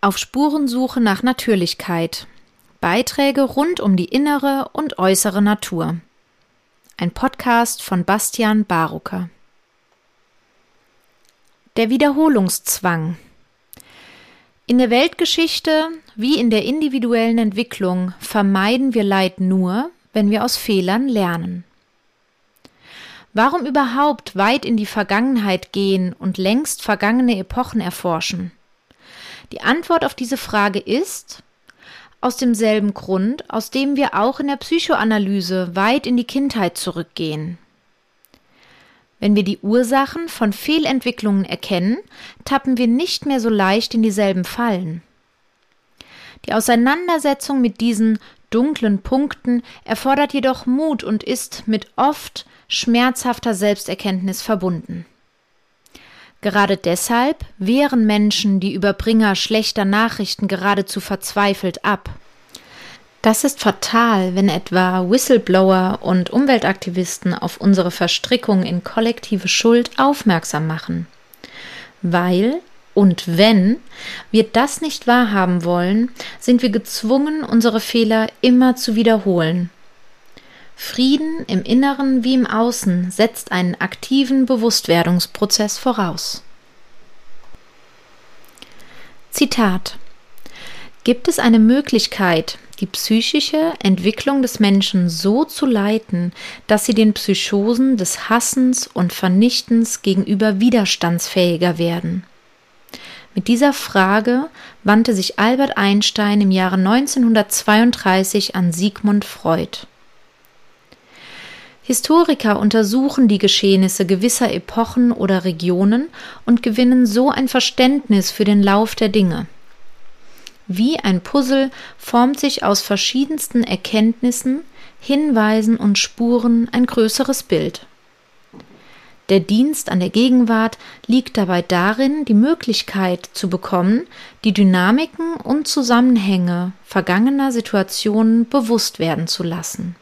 Auf Spurensuche nach Natürlichkeit. Beiträge rund um die innere und äußere Natur. Ein Podcast von Bastian Barucker. Der Wiederholungszwang. In der Weltgeschichte wie in der individuellen Entwicklung vermeiden wir Leid nur, wenn wir aus Fehlern lernen. Warum überhaupt weit in die Vergangenheit gehen und längst vergangene Epochen erforschen? Die Antwort auf diese Frage ist aus demselben Grund, aus dem wir auch in der Psychoanalyse weit in die Kindheit zurückgehen. Wenn wir die Ursachen von Fehlentwicklungen erkennen, tappen wir nicht mehr so leicht in dieselben Fallen. Die Auseinandersetzung mit diesen dunklen Punkten erfordert jedoch Mut und ist mit oft schmerzhafter Selbsterkenntnis verbunden. Gerade deshalb wehren Menschen die Überbringer schlechter Nachrichten geradezu verzweifelt ab. Das ist fatal, wenn etwa Whistleblower und Umweltaktivisten auf unsere Verstrickung in kollektive Schuld aufmerksam machen. Weil und wenn wir das nicht wahrhaben wollen, sind wir gezwungen, unsere Fehler immer zu wiederholen Frieden im Inneren wie im Außen setzt einen aktiven Bewusstwerdungsprozess voraus. Zitat Gibt es eine Möglichkeit, die psychische Entwicklung des Menschen so zu leiten, dass sie den Psychosen des Hassens und Vernichtens gegenüber widerstandsfähiger werden? Mit dieser Frage wandte sich Albert Einstein im Jahre 1932 an Sigmund Freud. Historiker untersuchen die Geschehnisse gewisser Epochen oder Regionen und gewinnen so ein Verständnis für den Lauf der Dinge. Wie ein Puzzle formt sich aus verschiedensten Erkenntnissen, Hinweisen und Spuren ein größeres Bild. Der Dienst an der Gegenwart liegt dabei darin, die Möglichkeit zu bekommen, die Dynamiken und Zusammenhänge vergangener Situationen bewusst werden zu lassen.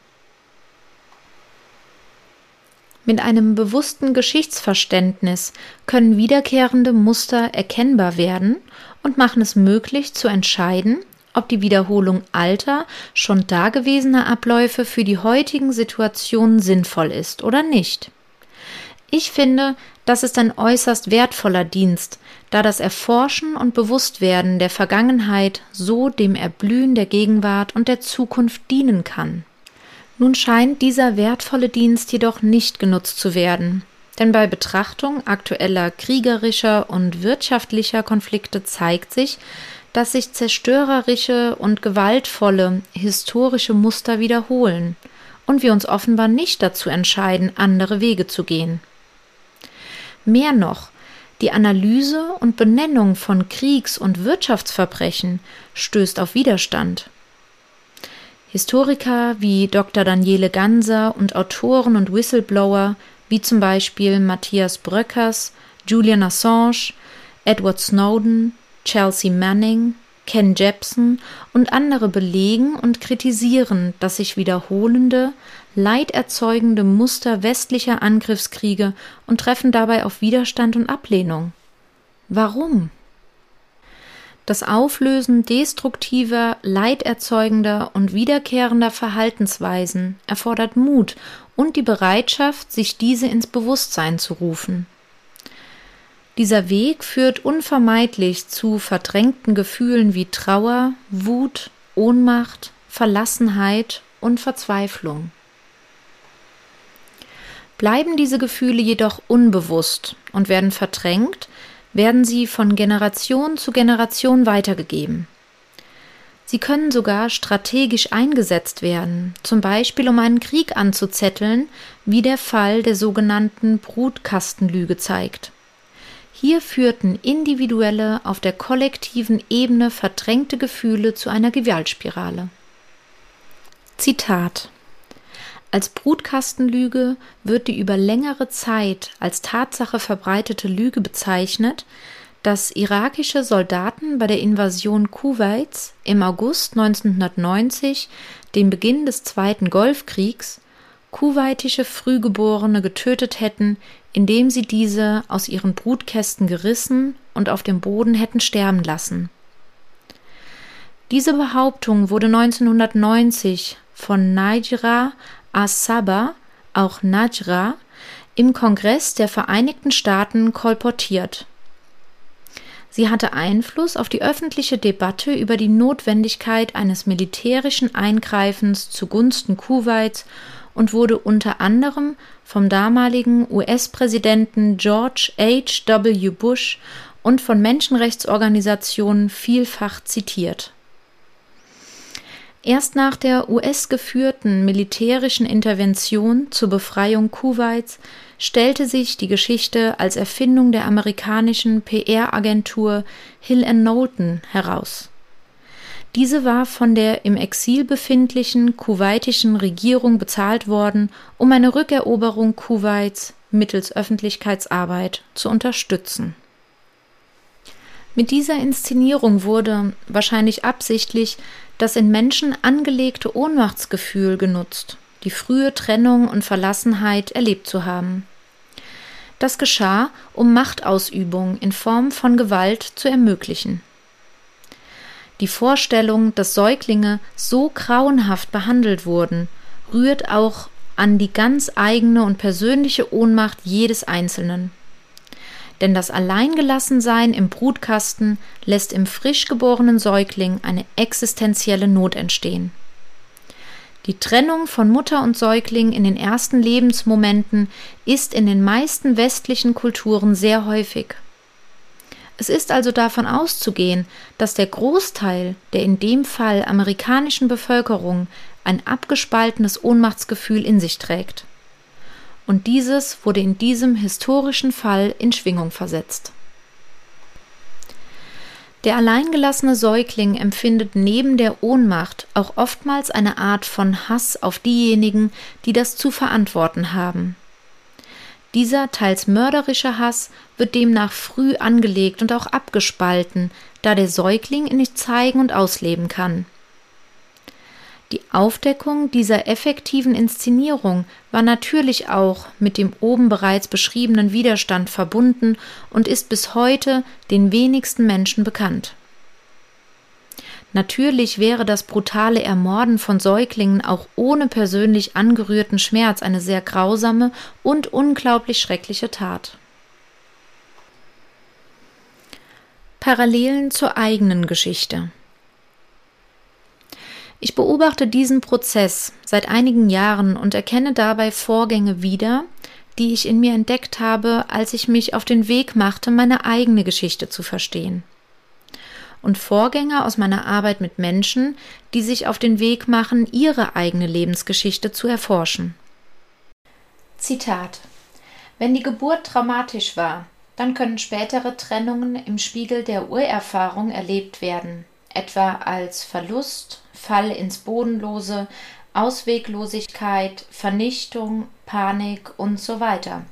Mit einem bewussten Geschichtsverständnis können wiederkehrende Muster erkennbar werden und machen es möglich zu entscheiden, ob die Wiederholung alter, schon dagewesener Abläufe für die heutigen Situationen sinnvoll ist oder nicht. Ich finde, das ist ein äußerst wertvoller Dienst, da das Erforschen und Bewusstwerden der Vergangenheit so dem Erblühen der Gegenwart und der Zukunft dienen kann. Nun scheint dieser wertvolle Dienst jedoch nicht genutzt zu werden, denn bei Betrachtung aktueller kriegerischer und wirtschaftlicher Konflikte zeigt sich, dass sich zerstörerische und gewaltvolle historische Muster wiederholen und wir uns offenbar nicht dazu entscheiden, andere Wege zu gehen. Mehr noch, die Analyse und Benennung von Kriegs- und Wirtschaftsverbrechen stößt auf Widerstand. Historiker wie Dr. Daniele Ganser und Autoren und Whistleblower wie zum Beispiel Matthias Bröckers, Julian Assange, Edward Snowden, Chelsea Manning, Ken Jepsen und andere belegen und kritisieren das sich wiederholende, leiderzeugende Muster westlicher Angriffskriege und treffen dabei auf Widerstand und Ablehnung. Warum? Das Auflösen destruktiver, leiderzeugender und wiederkehrender Verhaltensweisen erfordert Mut und die Bereitschaft, sich diese ins Bewusstsein zu rufen. Dieser Weg führt unvermeidlich zu verdrängten Gefühlen wie Trauer, Wut, Ohnmacht, Verlassenheit und Verzweiflung. Bleiben diese Gefühle jedoch unbewusst und werden verdrängt, werden sie von Generation zu Generation weitergegeben. Sie können sogar strategisch eingesetzt werden, zum Beispiel um einen Krieg anzuzetteln, wie der Fall der sogenannten Brutkastenlüge zeigt. Hier führten individuelle, auf der kollektiven Ebene verdrängte Gefühle zu einer Gewaltspirale. Zitat als Brutkastenlüge wird die über längere Zeit als Tatsache verbreitete Lüge bezeichnet, dass irakische Soldaten bei der Invasion Kuwaits im August 1990, dem Beginn des Zweiten Golfkriegs, kuwaitische Frühgeborene getötet hätten, indem sie diese aus ihren Brutkästen gerissen und auf dem Boden hätten sterben lassen. Diese Behauptung wurde 1990 von Najra Asaba, auch Najra, im Kongress der Vereinigten Staaten kolportiert. Sie hatte Einfluss auf die öffentliche Debatte über die Notwendigkeit eines militärischen Eingreifens zugunsten Kuwaits und wurde unter anderem vom damaligen US-Präsidenten George H. W. Bush und von Menschenrechtsorganisationen vielfach zitiert. Erst nach der US-geführten militärischen Intervention zur Befreiung Kuwaits stellte sich die Geschichte als Erfindung der amerikanischen PR-Agentur Hill Knowlton heraus. Diese war von der im Exil befindlichen kuwaitischen Regierung bezahlt worden, um eine Rückeroberung Kuwaits mittels Öffentlichkeitsarbeit zu unterstützen. Mit dieser Inszenierung wurde, wahrscheinlich absichtlich, das in Menschen angelegte Ohnmachtsgefühl genutzt, die frühe Trennung und Verlassenheit erlebt zu haben. Das geschah, um Machtausübung in Form von Gewalt zu ermöglichen. Die Vorstellung, dass Säuglinge so grauenhaft behandelt wurden, rührt auch an die ganz eigene und persönliche Ohnmacht jedes Einzelnen denn das Alleingelassensein im Brutkasten lässt im frisch geborenen Säugling eine existenzielle Not entstehen. Die Trennung von Mutter und Säugling in den ersten Lebensmomenten ist in den meisten westlichen Kulturen sehr häufig. Es ist also davon auszugehen, dass der Großteil der in dem Fall amerikanischen Bevölkerung ein abgespaltenes Ohnmachtsgefühl in sich trägt und dieses wurde in diesem historischen Fall in Schwingung versetzt. Der alleingelassene Säugling empfindet neben der Ohnmacht auch oftmals eine Art von Hass auf diejenigen, die das zu verantworten haben. Dieser teils mörderische Hass wird demnach früh angelegt und auch abgespalten, da der Säugling ihn nicht zeigen und ausleben kann. Die Aufdeckung dieser effektiven Inszenierung war natürlich auch mit dem oben bereits beschriebenen Widerstand verbunden und ist bis heute den wenigsten Menschen bekannt. Natürlich wäre das brutale Ermorden von Säuglingen auch ohne persönlich angerührten Schmerz eine sehr grausame und unglaublich schreckliche Tat. Parallelen zur eigenen Geschichte ich beobachte diesen Prozess seit einigen Jahren und erkenne dabei Vorgänge wieder, die ich in mir entdeckt habe, als ich mich auf den Weg machte, meine eigene Geschichte zu verstehen. Und Vorgänge aus meiner Arbeit mit Menschen, die sich auf den Weg machen, ihre eigene Lebensgeschichte zu erforschen. Zitat Wenn die Geburt traumatisch war, dann können spätere Trennungen im Spiegel der Urerfahrung erlebt werden, etwa als Verlust, Fall ins Bodenlose, Ausweglosigkeit, Vernichtung, Panik und so weiter.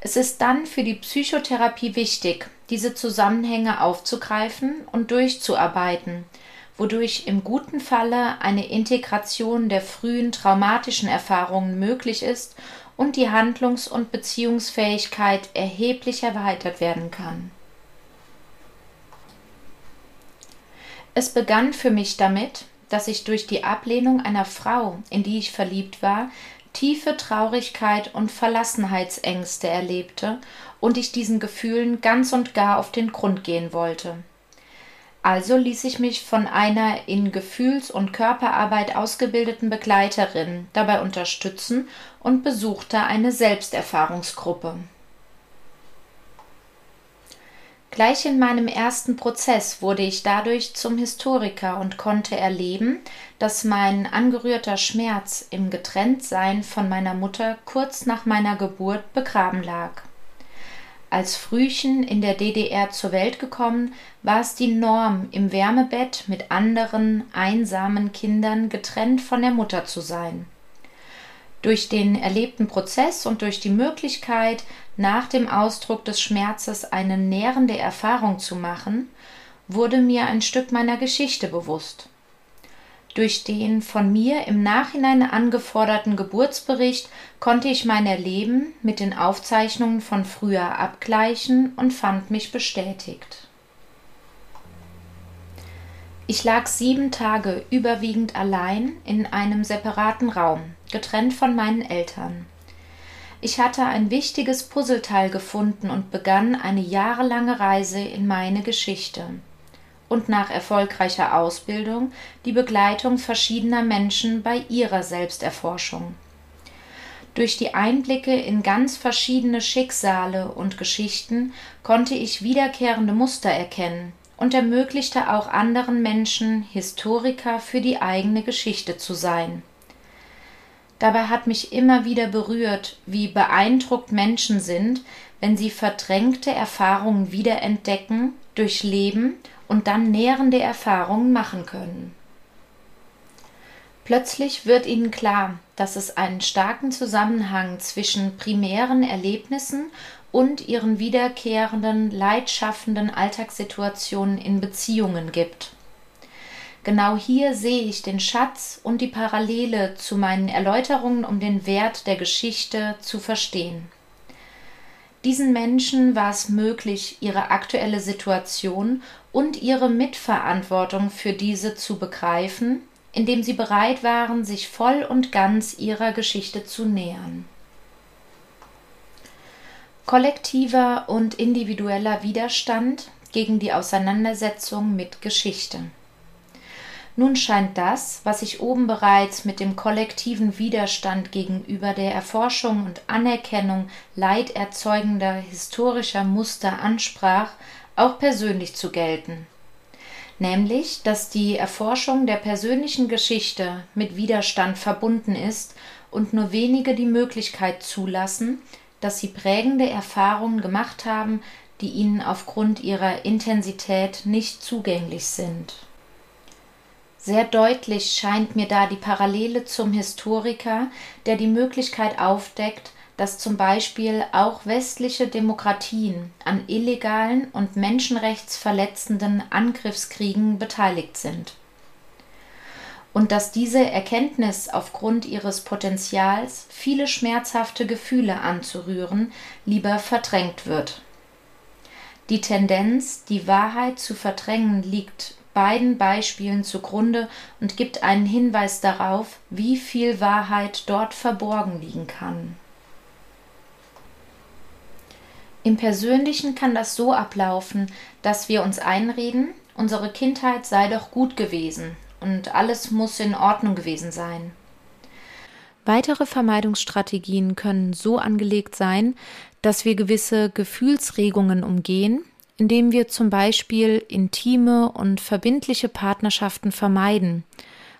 Es ist dann für die Psychotherapie wichtig, diese Zusammenhänge aufzugreifen und durchzuarbeiten, wodurch im guten Falle eine Integration der frühen traumatischen Erfahrungen möglich ist und die Handlungs- und Beziehungsfähigkeit erheblich erweitert werden kann. Es begann für mich damit, dass ich durch die Ablehnung einer Frau, in die ich verliebt war, tiefe Traurigkeit und Verlassenheitsängste erlebte und ich diesen Gefühlen ganz und gar auf den Grund gehen wollte. Also ließ ich mich von einer in Gefühls- und Körperarbeit ausgebildeten Begleiterin dabei unterstützen und besuchte eine Selbsterfahrungsgruppe. Gleich in meinem ersten Prozess wurde ich dadurch zum Historiker und konnte erleben, dass mein angerührter Schmerz im Getrenntsein von meiner Mutter kurz nach meiner Geburt begraben lag. Als Frühchen in der DDR zur Welt gekommen, war es die Norm, im Wärmebett mit anderen einsamen Kindern getrennt von der Mutter zu sein. Durch den erlebten Prozess und durch die Möglichkeit, nach dem Ausdruck des Schmerzes eine nährende Erfahrung zu machen, wurde mir ein Stück meiner Geschichte bewusst. Durch den von mir im Nachhinein angeforderten Geburtsbericht konnte ich mein Erleben mit den Aufzeichnungen von früher abgleichen und fand mich bestätigt. Ich lag sieben Tage überwiegend allein in einem separaten Raum, getrennt von meinen Eltern. Ich hatte ein wichtiges Puzzleteil gefunden und begann eine jahrelange Reise in meine Geschichte. Und nach erfolgreicher Ausbildung die Begleitung verschiedener Menschen bei ihrer Selbsterforschung. Durch die Einblicke in ganz verschiedene Schicksale und Geschichten konnte ich wiederkehrende Muster erkennen, und ermöglichte auch anderen Menschen, Historiker für die eigene Geschichte zu sein. Dabei hat mich immer wieder berührt, wie beeindruckt Menschen sind, wenn sie verdrängte Erfahrungen wiederentdecken, durchleben und dann nährende Erfahrungen machen können. Plötzlich wird ihnen klar, dass es einen starken Zusammenhang zwischen primären Erlebnissen und ihren wiederkehrenden, leidschaffenden Alltagssituationen in Beziehungen gibt. Genau hier sehe ich den Schatz und die Parallele zu meinen Erläuterungen, um den Wert der Geschichte zu verstehen. Diesen Menschen war es möglich, ihre aktuelle Situation und ihre Mitverantwortung für diese zu begreifen, indem sie bereit waren, sich voll und ganz ihrer Geschichte zu nähern. Kollektiver und individueller Widerstand gegen die Auseinandersetzung mit Geschichte. Nun scheint das, was ich oben bereits mit dem kollektiven Widerstand gegenüber der Erforschung und Anerkennung leiderzeugender historischer Muster ansprach, auch persönlich zu gelten. Nämlich, dass die Erforschung der persönlichen Geschichte mit Widerstand verbunden ist und nur wenige die Möglichkeit zulassen, dass sie prägende Erfahrungen gemacht haben, die ihnen aufgrund ihrer Intensität nicht zugänglich sind. Sehr deutlich scheint mir da die Parallele zum Historiker, der die Möglichkeit aufdeckt, dass zum Beispiel auch westliche Demokratien an illegalen und menschenrechtsverletzenden Angriffskriegen beteiligt sind und dass diese Erkenntnis aufgrund ihres Potenzials, viele schmerzhafte Gefühle anzurühren, lieber verdrängt wird. Die Tendenz, die Wahrheit zu verdrängen, liegt beiden Beispielen zugrunde und gibt einen Hinweis darauf, wie viel Wahrheit dort verborgen liegen kann. Im Persönlichen kann das so ablaufen, dass wir uns einreden, unsere Kindheit sei doch gut gewesen, und alles muss in Ordnung gewesen sein. Weitere Vermeidungsstrategien können so angelegt sein, dass wir gewisse Gefühlsregungen umgehen, indem wir zum Beispiel intime und verbindliche Partnerschaften vermeiden,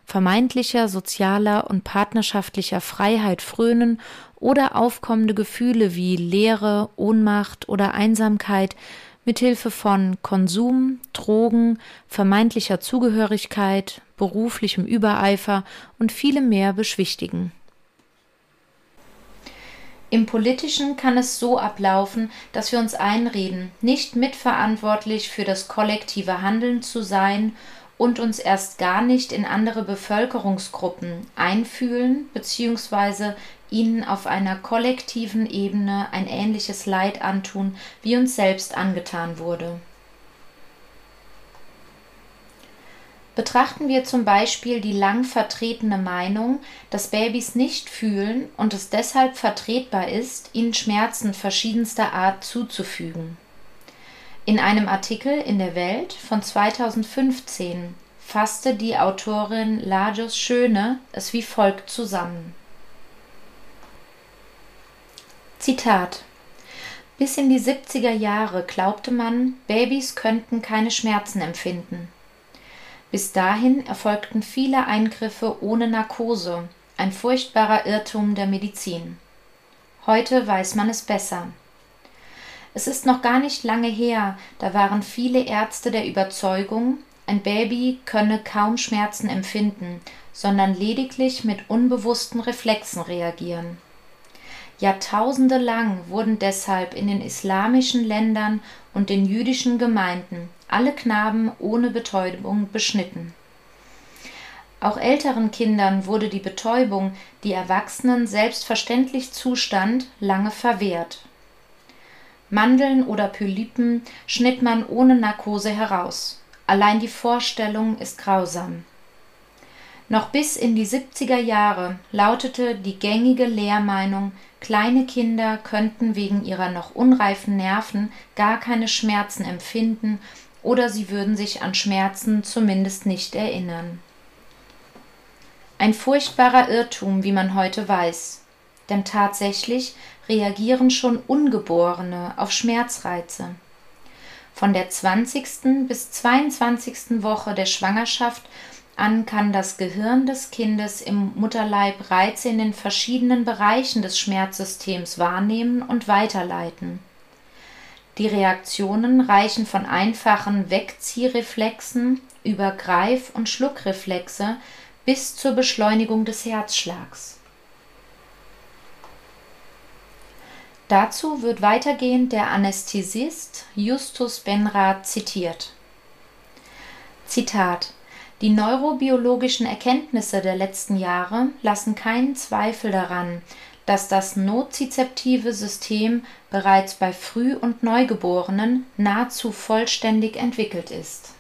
vermeintlicher sozialer und partnerschaftlicher Freiheit frönen oder aufkommende Gefühle wie Leere, Ohnmacht oder Einsamkeit mithilfe von Konsum, Drogen, vermeintlicher Zugehörigkeit, beruflichem Übereifer und vielem mehr beschwichtigen. Im Politischen kann es so ablaufen, dass wir uns einreden, nicht mitverantwortlich für das kollektive Handeln zu sein und uns erst gar nicht in andere Bevölkerungsgruppen einfühlen bzw. ihnen auf einer kollektiven Ebene ein ähnliches Leid antun, wie uns selbst angetan wurde. Betrachten wir zum Beispiel die lang vertretene Meinung, dass Babys nicht fühlen und es deshalb vertretbar ist, ihnen Schmerzen verschiedenster Art zuzufügen. In einem Artikel in der Welt von 2015 fasste die Autorin Lajos Schöne es wie folgt zusammen. Zitat Bis in die 70er Jahre glaubte man, Babys könnten keine Schmerzen empfinden. Bis dahin erfolgten viele Eingriffe ohne Narkose, ein furchtbarer Irrtum der Medizin. Heute weiß man es besser. Es ist noch gar nicht lange her, da waren viele Ärzte der Überzeugung, ein Baby könne kaum Schmerzen empfinden, sondern lediglich mit unbewussten Reflexen reagieren. Jahrtausende lang wurden deshalb in den islamischen Ländern und den jüdischen Gemeinden alle Knaben ohne Betäubung beschnitten. Auch älteren Kindern wurde die Betäubung, die Erwachsenen selbstverständlich zustand, lange verwehrt. Mandeln oder Polypen schnitt man ohne Narkose heraus. Allein die Vorstellung ist grausam. Noch bis in die 70er Jahre lautete die gängige Lehrmeinung, kleine Kinder könnten wegen ihrer noch unreifen Nerven gar keine Schmerzen empfinden oder sie würden sich an Schmerzen zumindest nicht erinnern. Ein furchtbarer Irrtum, wie man heute weiß, denn tatsächlich reagieren schon Ungeborene auf Schmerzreize. Von der 20. bis 22. Woche der Schwangerschaft an kann das Gehirn des Kindes im Mutterleib Reize in den verschiedenen Bereichen des Schmerzsystems wahrnehmen und weiterleiten. Die Reaktionen reichen von einfachen Wegziehreflexen über Greif- und Schluckreflexe bis zur Beschleunigung des Herzschlags. Dazu wird weitergehend der Anästhesist Justus Benrath zitiert. Zitat die neurobiologischen Erkenntnisse der letzten Jahre lassen keinen Zweifel daran, dass das nozizeptive System bereits bei Früh- und Neugeborenen nahezu vollständig entwickelt ist.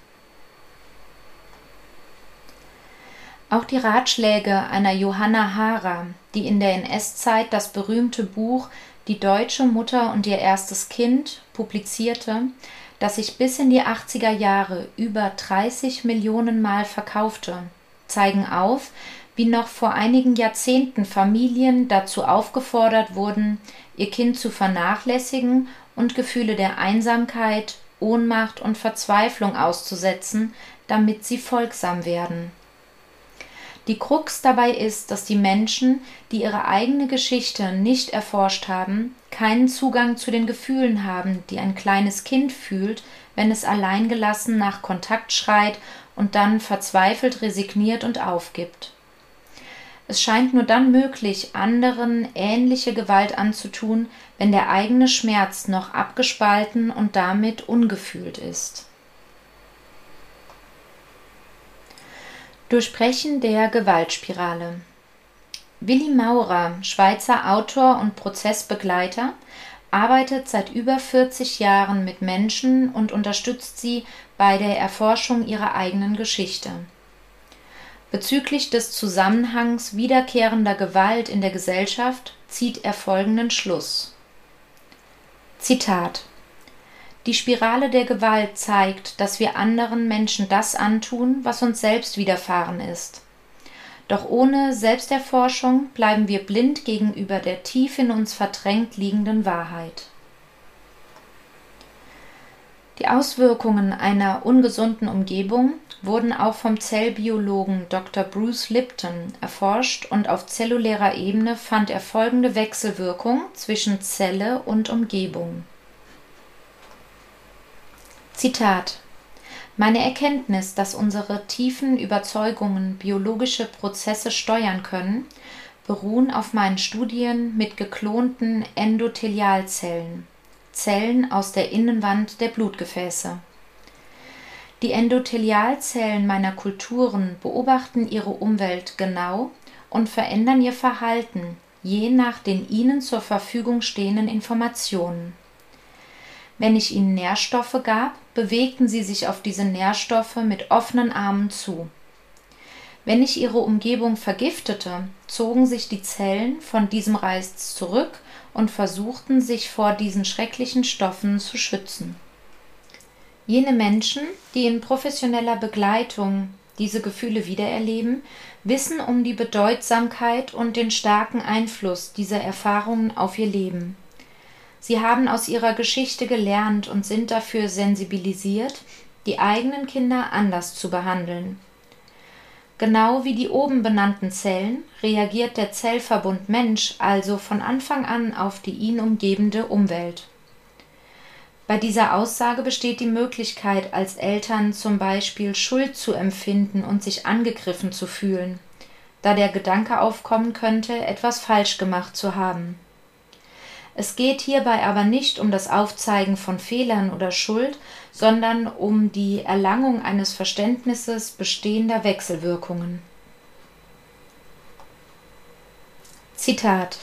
Auch die Ratschläge einer Johanna Hara, die in der NS-Zeit das berühmte Buch Die deutsche Mutter und ihr erstes Kind publizierte, das sich bis in die 80er Jahre über 30 Millionen Mal verkaufte, zeigen auf, wie noch vor einigen Jahrzehnten Familien dazu aufgefordert wurden, ihr Kind zu vernachlässigen und Gefühle der Einsamkeit, Ohnmacht und Verzweiflung auszusetzen, damit sie folgsam werden. Die Krux dabei ist, dass die Menschen, die ihre eigene Geschichte nicht erforscht haben, keinen Zugang zu den Gefühlen haben, die ein kleines Kind fühlt, wenn es alleingelassen nach Kontakt schreit und dann verzweifelt resigniert und aufgibt. Es scheint nur dann möglich, anderen ähnliche Gewalt anzutun, wenn der eigene Schmerz noch abgespalten und damit ungefühlt ist. Durchbrechen der Gewaltspirale. Willi Maurer, Schweizer Autor und Prozessbegleiter, arbeitet seit über 40 Jahren mit Menschen und unterstützt sie bei der Erforschung ihrer eigenen Geschichte. Bezüglich des Zusammenhangs wiederkehrender Gewalt in der Gesellschaft zieht er folgenden Schluss. Zitat die Spirale der Gewalt zeigt, dass wir anderen Menschen das antun, was uns selbst widerfahren ist. Doch ohne Selbsterforschung bleiben wir blind gegenüber der tief in uns verdrängt liegenden Wahrheit. Die Auswirkungen einer ungesunden Umgebung wurden auch vom Zellbiologen Dr. Bruce Lipton erforscht und auf zellulärer Ebene fand er folgende Wechselwirkung zwischen Zelle und Umgebung. Zitat Meine Erkenntnis, dass unsere tiefen Überzeugungen biologische Prozesse steuern können, beruhen auf meinen Studien mit geklonten Endothelialzellen, Zellen aus der Innenwand der Blutgefäße. Die Endothelialzellen meiner Kulturen beobachten ihre Umwelt genau und verändern ihr Verhalten je nach den ihnen zur Verfügung stehenden Informationen. Wenn ich ihnen Nährstoffe gab, bewegten sie sich auf diese Nährstoffe mit offenen Armen zu. Wenn ich ihre Umgebung vergiftete, zogen sich die Zellen von diesem Reiz zurück und versuchten sich vor diesen schrecklichen Stoffen zu schützen. Jene Menschen, die in professioneller Begleitung diese Gefühle wiedererleben, wissen um die Bedeutsamkeit und den starken Einfluss dieser Erfahrungen auf ihr Leben. Sie haben aus ihrer Geschichte gelernt und sind dafür sensibilisiert, die eigenen Kinder anders zu behandeln. Genau wie die oben benannten Zellen reagiert der Zellverbund Mensch also von Anfang an auf die ihn umgebende Umwelt. Bei dieser Aussage besteht die Möglichkeit, als Eltern zum Beispiel Schuld zu empfinden und sich angegriffen zu fühlen, da der Gedanke aufkommen könnte, etwas falsch gemacht zu haben. Es geht hierbei aber nicht um das Aufzeigen von Fehlern oder Schuld, sondern um die Erlangung eines Verständnisses bestehender Wechselwirkungen. Zitat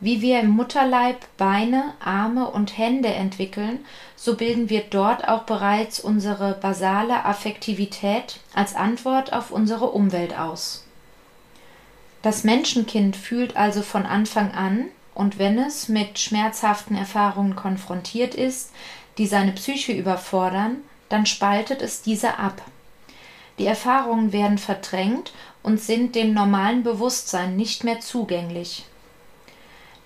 Wie wir im Mutterleib Beine, Arme und Hände entwickeln, so bilden wir dort auch bereits unsere basale Affektivität als Antwort auf unsere Umwelt aus. Das Menschenkind fühlt also von Anfang an, und wenn es mit schmerzhaften Erfahrungen konfrontiert ist, die seine Psyche überfordern, dann spaltet es diese ab. Die Erfahrungen werden verdrängt und sind dem normalen Bewusstsein nicht mehr zugänglich.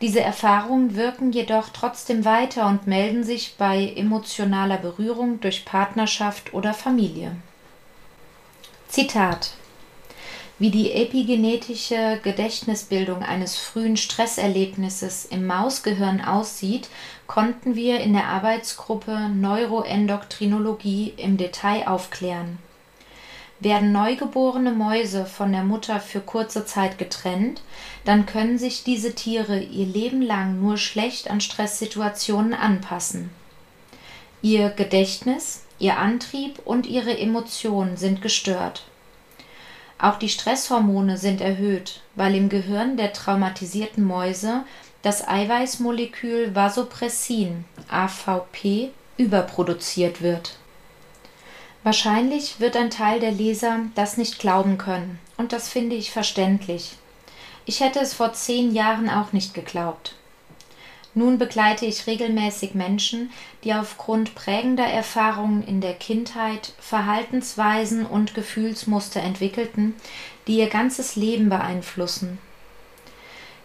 Diese Erfahrungen wirken jedoch trotzdem weiter und melden sich bei emotionaler Berührung durch Partnerschaft oder Familie. Zitat Wie die epigenetische Gedächtnisbildung eines frühen Stresserlebnisses im Mausgehirn aussieht, konnten wir in der Arbeitsgruppe Neuroendokrinologie im Detail aufklären. Werden neugeborene Mäuse von der Mutter für kurze Zeit getrennt, dann können sich diese Tiere ihr Leben lang nur schlecht an Stresssituationen anpassen. Ihr Gedächtnis, ihr Antrieb und ihre Emotionen sind gestört. Auch die Stresshormone sind erhöht, weil im Gehirn der traumatisierten Mäuse das Eiweißmolekül Vasopressin AVP überproduziert wird Wahrscheinlich wird ein Teil der Leser das nicht glauben können, und das finde ich verständlich. Ich hätte es vor zehn Jahren auch nicht geglaubt. Nun begleite ich regelmäßig Menschen, die aufgrund prägender Erfahrungen in der Kindheit Verhaltensweisen und Gefühlsmuster entwickelten, die ihr ganzes Leben beeinflussen.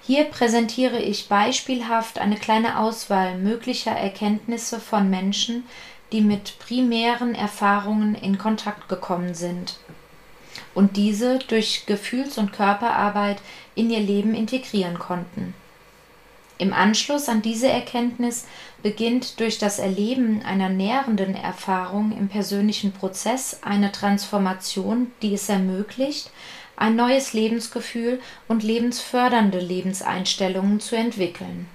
Hier präsentiere ich beispielhaft eine kleine Auswahl möglicher Erkenntnisse von Menschen, die mit primären Erfahrungen in Kontakt gekommen sind und diese durch Gefühls- und Körperarbeit in ihr Leben integrieren konnten. Im Anschluss an diese Erkenntnis beginnt durch das Erleben einer nährenden Erfahrung im persönlichen Prozess eine Transformation, die es ermöglicht, ein neues Lebensgefühl und lebensfördernde Lebenseinstellungen zu entwickeln.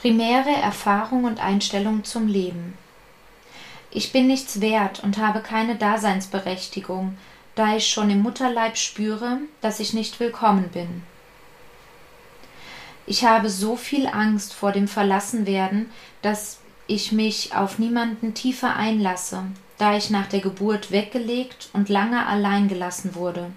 Primäre Erfahrung und Einstellung zum Leben. Ich bin nichts wert und habe keine Daseinsberechtigung, da ich schon im Mutterleib spüre, dass ich nicht willkommen bin. Ich habe so viel Angst vor dem Verlassenwerden, dass ich mich auf niemanden tiefer einlasse, da ich nach der Geburt weggelegt und lange allein gelassen wurde.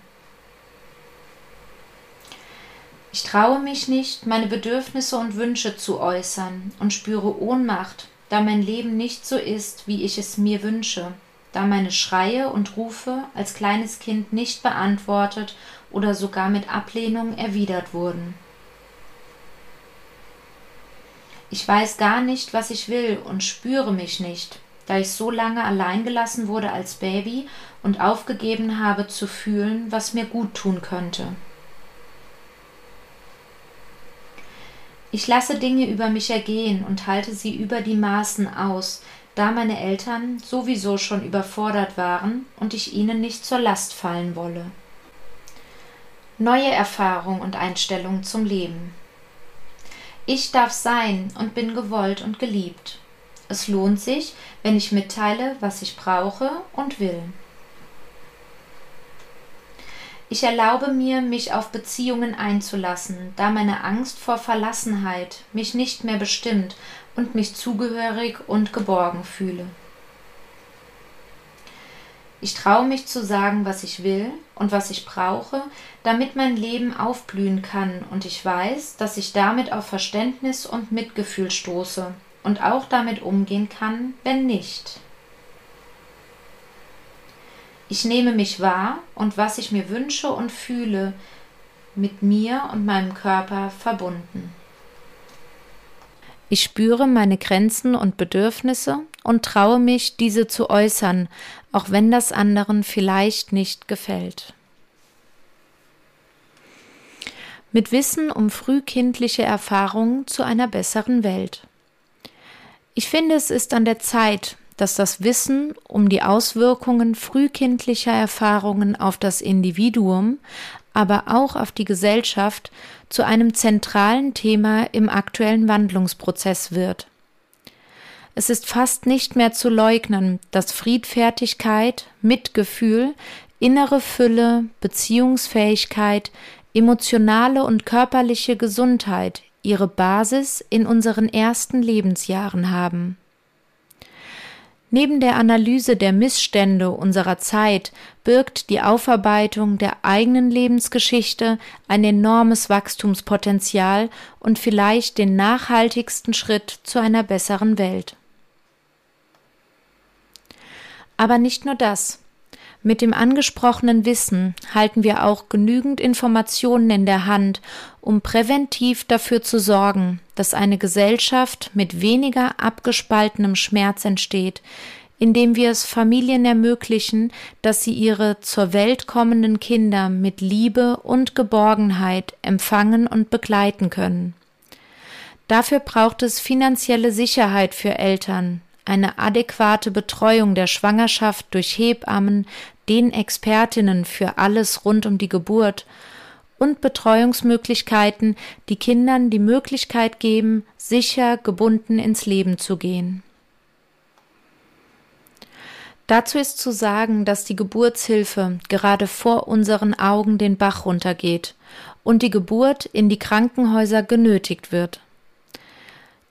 Ich traue mich nicht, meine Bedürfnisse und Wünsche zu äußern und spüre Ohnmacht, da mein Leben nicht so ist, wie ich es mir wünsche, da meine Schreie und Rufe als kleines Kind nicht beantwortet oder sogar mit Ablehnung erwidert wurden. Ich weiß gar nicht, was ich will und spüre mich nicht, da ich so lange allein gelassen wurde als Baby und aufgegeben habe zu fühlen, was mir gut tun könnte. Ich lasse Dinge über mich ergehen und halte sie über die Maßen aus, da meine Eltern sowieso schon überfordert waren und ich ihnen nicht zur Last fallen wolle. Neue Erfahrung und Einstellung zum Leben. Ich darf sein und bin gewollt und geliebt. Es lohnt sich, wenn ich mitteile, was ich brauche und will. Ich erlaube mir, mich auf Beziehungen einzulassen, da meine Angst vor Verlassenheit mich nicht mehr bestimmt und mich zugehörig und geborgen fühle. Ich traue mich zu sagen, was ich will und was ich brauche, damit mein Leben aufblühen kann, und ich weiß, dass ich damit auf Verständnis und Mitgefühl stoße und auch damit umgehen kann, wenn nicht. Ich nehme mich wahr und was ich mir wünsche und fühle, mit mir und meinem Körper verbunden. Ich spüre meine Grenzen und Bedürfnisse und traue mich, diese zu äußern, auch wenn das anderen vielleicht nicht gefällt. Mit Wissen um frühkindliche Erfahrungen zu einer besseren Welt. Ich finde, es ist an der Zeit, dass das Wissen um die Auswirkungen frühkindlicher Erfahrungen auf das Individuum, aber auch auf die Gesellschaft zu einem zentralen Thema im aktuellen Wandlungsprozess wird. Es ist fast nicht mehr zu leugnen, dass Friedfertigkeit, Mitgefühl, innere Fülle, Beziehungsfähigkeit, emotionale und körperliche Gesundheit ihre Basis in unseren ersten Lebensjahren haben. Neben der Analyse der Missstände unserer Zeit birgt die Aufarbeitung der eigenen Lebensgeschichte ein enormes Wachstumspotenzial und vielleicht den nachhaltigsten Schritt zu einer besseren Welt. Aber nicht nur das. Mit dem angesprochenen Wissen halten wir auch genügend Informationen in der Hand, um präventiv dafür zu sorgen, dass eine Gesellschaft mit weniger abgespaltenem Schmerz entsteht, indem wir es Familien ermöglichen, dass sie ihre zur Welt kommenden Kinder mit Liebe und Geborgenheit empfangen und begleiten können. Dafür braucht es finanzielle Sicherheit für Eltern, eine adäquate Betreuung der Schwangerschaft durch Hebammen, den Expertinnen für alles rund um die Geburt und Betreuungsmöglichkeiten, die Kindern die Möglichkeit geben, sicher gebunden ins Leben zu gehen. Dazu ist zu sagen, dass die Geburtshilfe gerade vor unseren Augen den Bach runtergeht und die Geburt in die Krankenhäuser genötigt wird.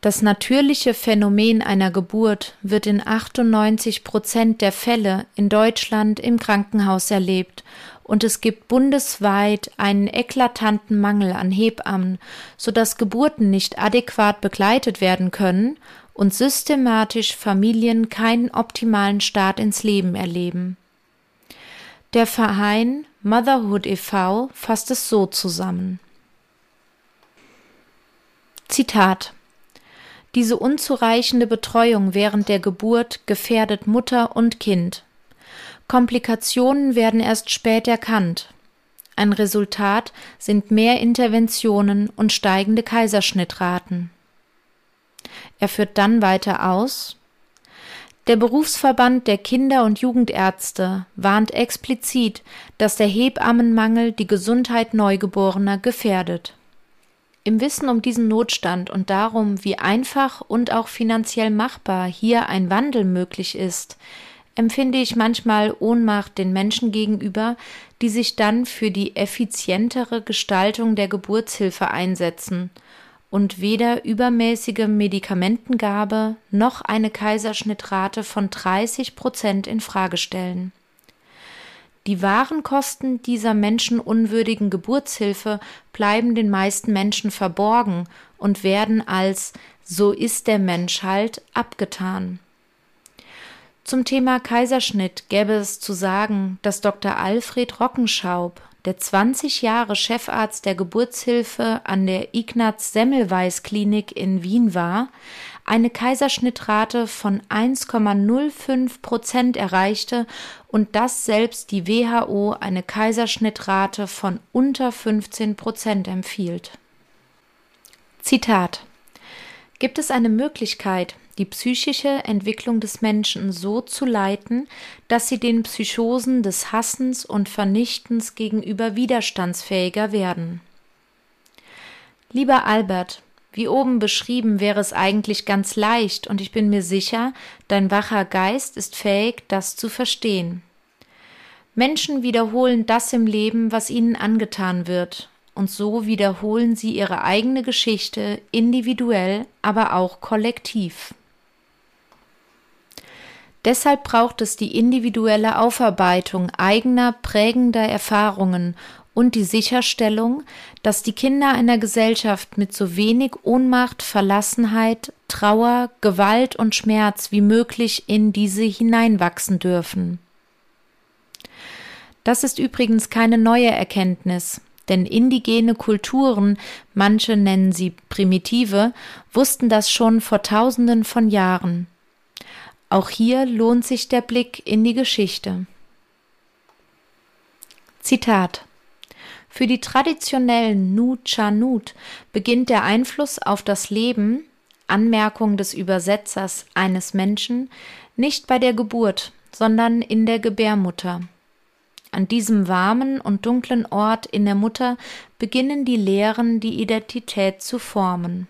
Das natürliche Phänomen einer Geburt wird in 98 Prozent der Fälle in Deutschland im Krankenhaus erlebt und es gibt bundesweit einen eklatanten Mangel an Hebammen, sodass Geburten nicht adäquat begleitet werden können und systematisch Familien keinen optimalen Start ins Leben erleben. Der Verein Motherhood e.V. fasst es so zusammen. Zitat diese unzureichende Betreuung während der Geburt gefährdet Mutter und Kind. Komplikationen werden erst spät erkannt. Ein Resultat sind mehr Interventionen und steigende Kaiserschnittraten. Er führt dann weiter aus Der Berufsverband der Kinder- und Jugendärzte warnt explizit, dass der Hebammenmangel die Gesundheit Neugeborener gefährdet. Im Wissen um diesen Notstand und darum, wie einfach und auch finanziell machbar hier ein Wandel möglich ist, empfinde ich manchmal Ohnmacht den Menschen gegenüber, die sich dann für die effizientere Gestaltung der Geburtshilfe einsetzen und weder übermäßige Medikamentengabe noch eine Kaiserschnittrate von 30 Prozent in Frage stellen. Die wahren Kosten dieser menschenunwürdigen Geburtshilfe bleiben den meisten Menschen verborgen und werden als so ist der Mensch halt abgetan. Zum Thema Kaiserschnitt gäbe es zu sagen, dass Dr. Alfred Rockenschaub, der 20 Jahre Chefarzt der Geburtshilfe an der Ignaz Semmelweis Klinik in Wien war, eine Kaiserschnittrate von 1,05 Prozent erreichte und dass selbst die WHO eine Kaiserschnittrate von unter 15 Prozent empfiehlt. Zitat Gibt es eine Möglichkeit, die psychische Entwicklung des Menschen so zu leiten, dass sie den Psychosen des Hassens und Vernichtens gegenüber widerstandsfähiger werden? Lieber Albert, wie oben beschrieben wäre es eigentlich ganz leicht, und ich bin mir sicher, dein wacher Geist ist fähig, das zu verstehen. Menschen wiederholen das im Leben, was ihnen angetan wird, und so wiederholen sie ihre eigene Geschichte individuell, aber auch kollektiv. Deshalb braucht es die individuelle Aufarbeitung eigener prägender Erfahrungen und die Sicherstellung, dass die Kinder einer Gesellschaft mit so wenig Ohnmacht, Verlassenheit, Trauer, Gewalt und Schmerz wie möglich in diese hineinwachsen dürfen. Das ist übrigens keine neue Erkenntnis, denn indigene Kulturen, manche nennen sie primitive, wussten das schon vor tausenden von Jahren. Auch hier lohnt sich der Blick in die Geschichte. Zitat für die traditionellen Nu-Chanut beginnt der Einfluss auf das Leben, Anmerkung des Übersetzers eines Menschen, nicht bei der Geburt, sondern in der Gebärmutter. An diesem warmen und dunklen Ort in der Mutter beginnen die Lehren, die Identität zu formen.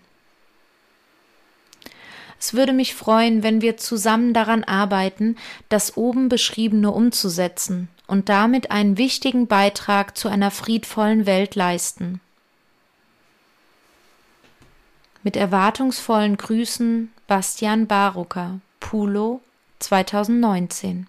Es würde mich freuen, wenn wir zusammen daran arbeiten, das oben beschriebene umzusetzen und damit einen wichtigen Beitrag zu einer friedvollen Welt leisten. Mit erwartungsvollen Grüßen Bastian Barucker, Pulo 2019